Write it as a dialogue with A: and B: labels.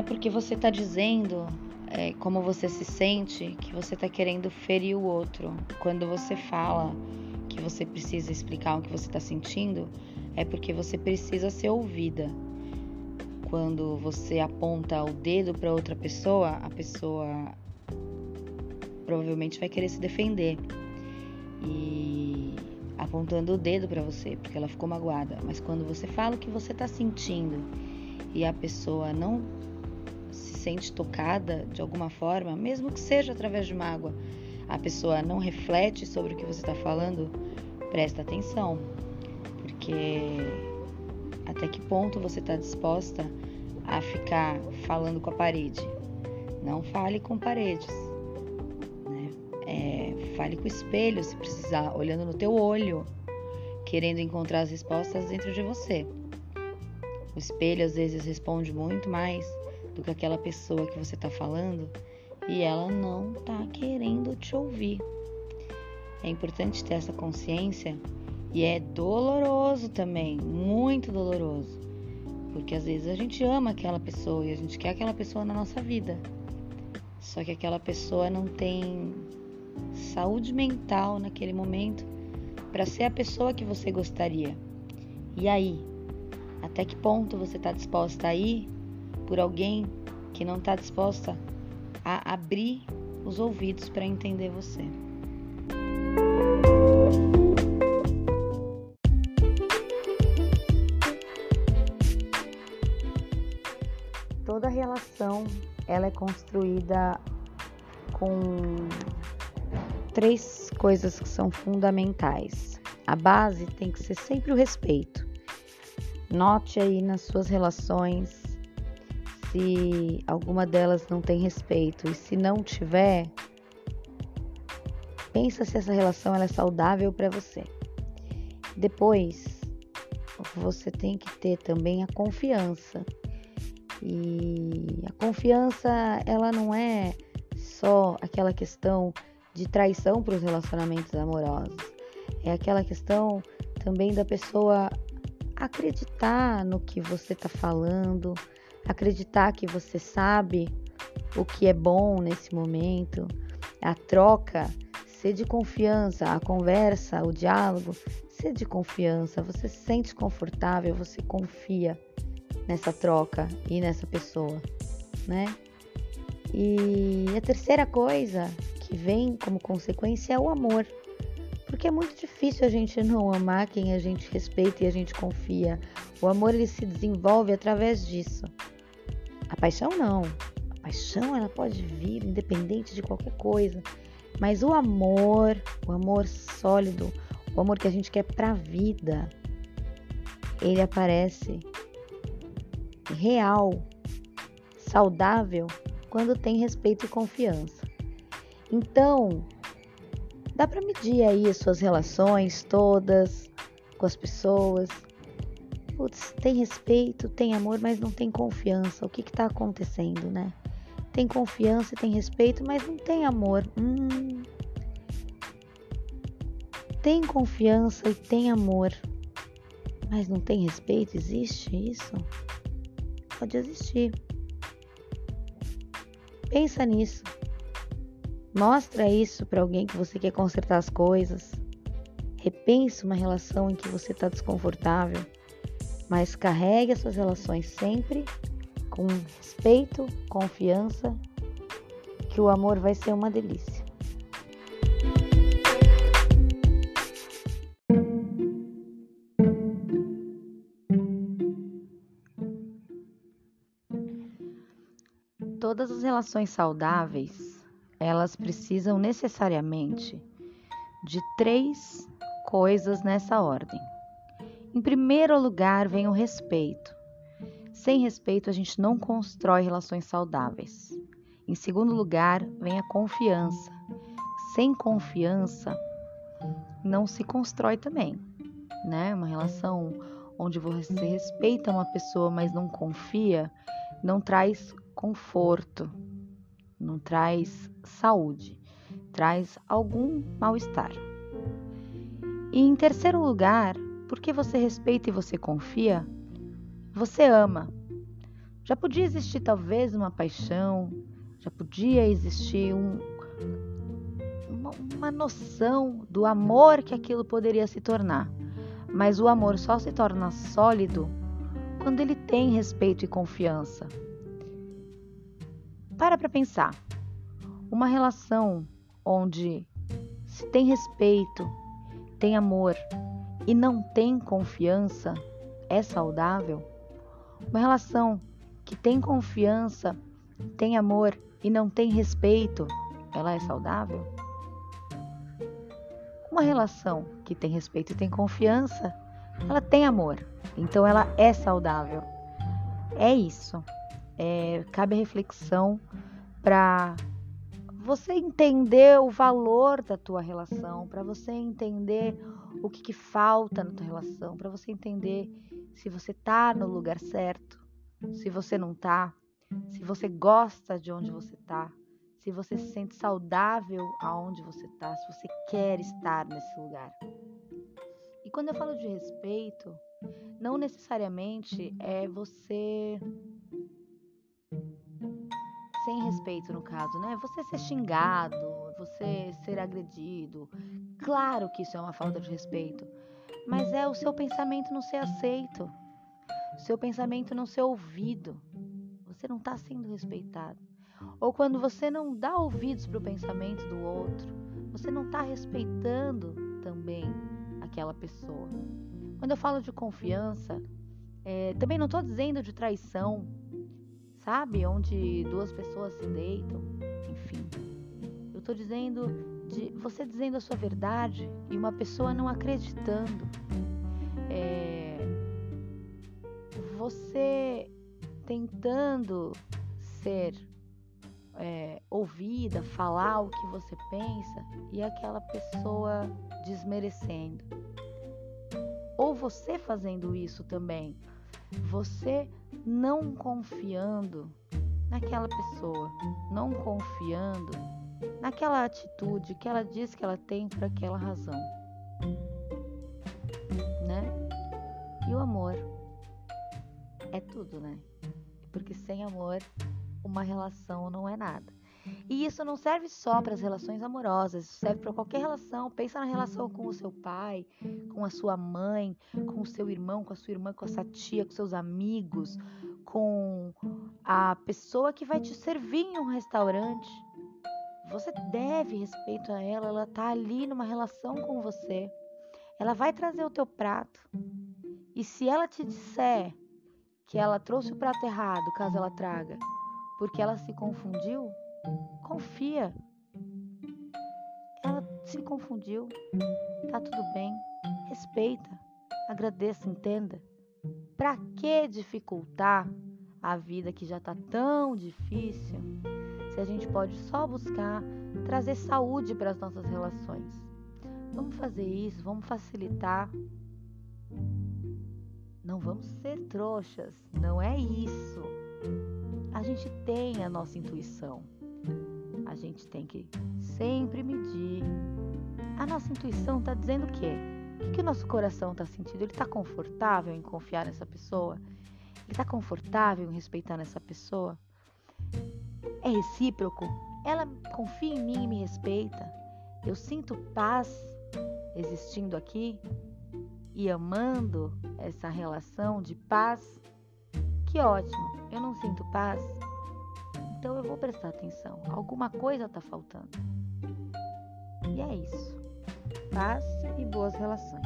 A: é porque você está dizendo é, como você se sente que você está querendo ferir o outro. Quando você fala que você precisa explicar o que você está sentindo, é porque você precisa ser ouvida. Quando você aponta o dedo para outra pessoa, a pessoa provavelmente vai querer se defender. E apontando o dedo para você, porque ela ficou magoada. Mas quando você fala o que você está sentindo e a pessoa não sente tocada de alguma forma, mesmo que seja através de mágoa, a pessoa não reflete sobre o que você está falando, presta atenção, porque até que ponto você está disposta a ficar falando com a parede? Não fale com paredes. Né? É, fale com o espelho se precisar, olhando no teu olho, querendo encontrar as respostas dentro de você. O espelho às vezes responde muito mais do que aquela pessoa que você está falando e ela não está querendo te ouvir. É importante ter essa consciência e é doloroso também, muito doloroso, porque às vezes a gente ama aquela pessoa e a gente quer aquela pessoa na nossa vida, só que aquela pessoa não tem saúde mental naquele momento para ser a pessoa que você gostaria. E aí? Até que ponto você está disposta a ir por alguém que não está disposta a abrir os ouvidos para entender você? Toda relação ela é construída com três coisas que são fundamentais. A base tem que ser sempre o respeito. Note aí nas suas relações se alguma delas não tem respeito e se não tiver, pensa se essa relação ela é saudável para você. Depois, você tem que ter também a confiança. E a confiança, ela não é só aquela questão de traição para os relacionamentos amorosos. É aquela questão também da pessoa acreditar no que você está falando, acreditar que você sabe o que é bom nesse momento, a troca, ser de confiança, a conversa, o diálogo, ser de confiança, você se sente confortável, você confia nessa troca e nessa pessoa, né? E a terceira coisa que vem como consequência é o amor. Porque é muito difícil a gente não amar quem a gente respeita e a gente confia. O amor ele se desenvolve através disso. Paixão não. A paixão ela pode vir independente de qualquer coisa. Mas o amor, o amor sólido, o amor que a gente quer para a vida, ele aparece real, saudável, quando tem respeito e confiança. Então, dá para medir aí as suas relações todas com as pessoas. Putz, tem respeito, tem amor, mas não tem confiança. O que está acontecendo, né? Tem confiança tem respeito, mas não tem amor. Hum. Tem confiança e tem amor, mas não tem respeito? Existe isso? Pode existir. Pensa nisso. Mostra isso para alguém que você quer consertar as coisas. Repense uma relação em que você está desconfortável, mas carregue as suas relações sempre com respeito, confiança, que o amor vai ser uma delícia. Todas as relações saudáveis elas precisam necessariamente de três coisas nessa ordem. Em primeiro lugar, vem o respeito. Sem respeito, a gente não constrói relações saudáveis. Em segundo lugar, vem a confiança. Sem confiança, não se constrói também, né? Uma relação onde você respeita uma pessoa, mas não confia, não traz conforto, não traz saúde, traz algum mal-estar. E em terceiro lugar, porque você respeita e você confia, você ama. Já podia existir talvez uma paixão, já podia existir um, uma, uma noção do amor que aquilo poderia se tornar. Mas o amor só se torna sólido quando ele tem respeito e confiança. Para para pensar. Uma relação onde se tem respeito, tem amor e não tem confiança é saudável? Uma relação que tem confiança, tem amor e não tem respeito, ela é saudável? Uma relação que tem respeito e tem confiança, ela tem amor, então ela é saudável. É isso. É, cabe reflexão para você entender o valor da tua relação, para você entender o que, que falta na tua relação, para você entender se você tá no lugar certo, se você não tá, se você gosta de onde você tá, se você se sente saudável aonde você está, se você quer estar nesse lugar. E quando eu falo de respeito, não necessariamente é você sem respeito no caso, né? Você ser xingado, você ser agredido. Claro que isso é uma falta de respeito, mas é o seu pensamento não ser aceito, o seu pensamento não ser ouvido. Você não está sendo respeitado. Ou quando você não dá ouvidos para o pensamento do outro, você não está respeitando também aquela pessoa. Quando eu falo de confiança, é, também não estou dizendo de traição, sabe? Onde duas pessoas se deitam, enfim. Eu estou dizendo de você dizendo a sua verdade e uma pessoa não acreditando. É, você tentando ser é, ouvida, falar o que você pensa e aquela pessoa desmerecendo. Ou você fazendo isso também, você não confiando naquela pessoa, não confiando naquela atitude que ela diz que ela tem por aquela razão. Né? E o amor é tudo, né? Porque sem amor uma relação não é nada. E isso não serve só para as relações amorosas, serve para qualquer relação. Pensa na relação com o seu pai, com a sua mãe, com o seu irmão, com a sua irmã, com a sua tia, com seus amigos, com a pessoa que vai te servir em um restaurante. Você deve respeito a ela, ela está ali numa relação com você. Ela vai trazer o teu prato. E se ela te disser que ela trouxe o prato errado, caso ela traga, porque ela se confundiu, confia. Ela se confundiu, tá tudo bem, respeita, agradeça, entenda. Para que dificultar a vida que já tá tão difícil? Se a gente pode só buscar trazer saúde para as nossas relações. Vamos fazer isso, vamos facilitar. Não vamos ser trouxas, não é isso a gente tem a nossa intuição. A gente tem que sempre medir. A nossa intuição está dizendo o quê? O que, que o nosso coração está sentindo? Ele está confortável em confiar nessa pessoa? Ele está confortável em respeitar nessa pessoa? É recíproco? Ela confia em mim e me respeita? Eu sinto paz existindo aqui e amando essa relação de paz? Que ótimo! eu não sinto paz, então eu vou prestar atenção. Alguma coisa está faltando. E é isso. Paz e boas relações.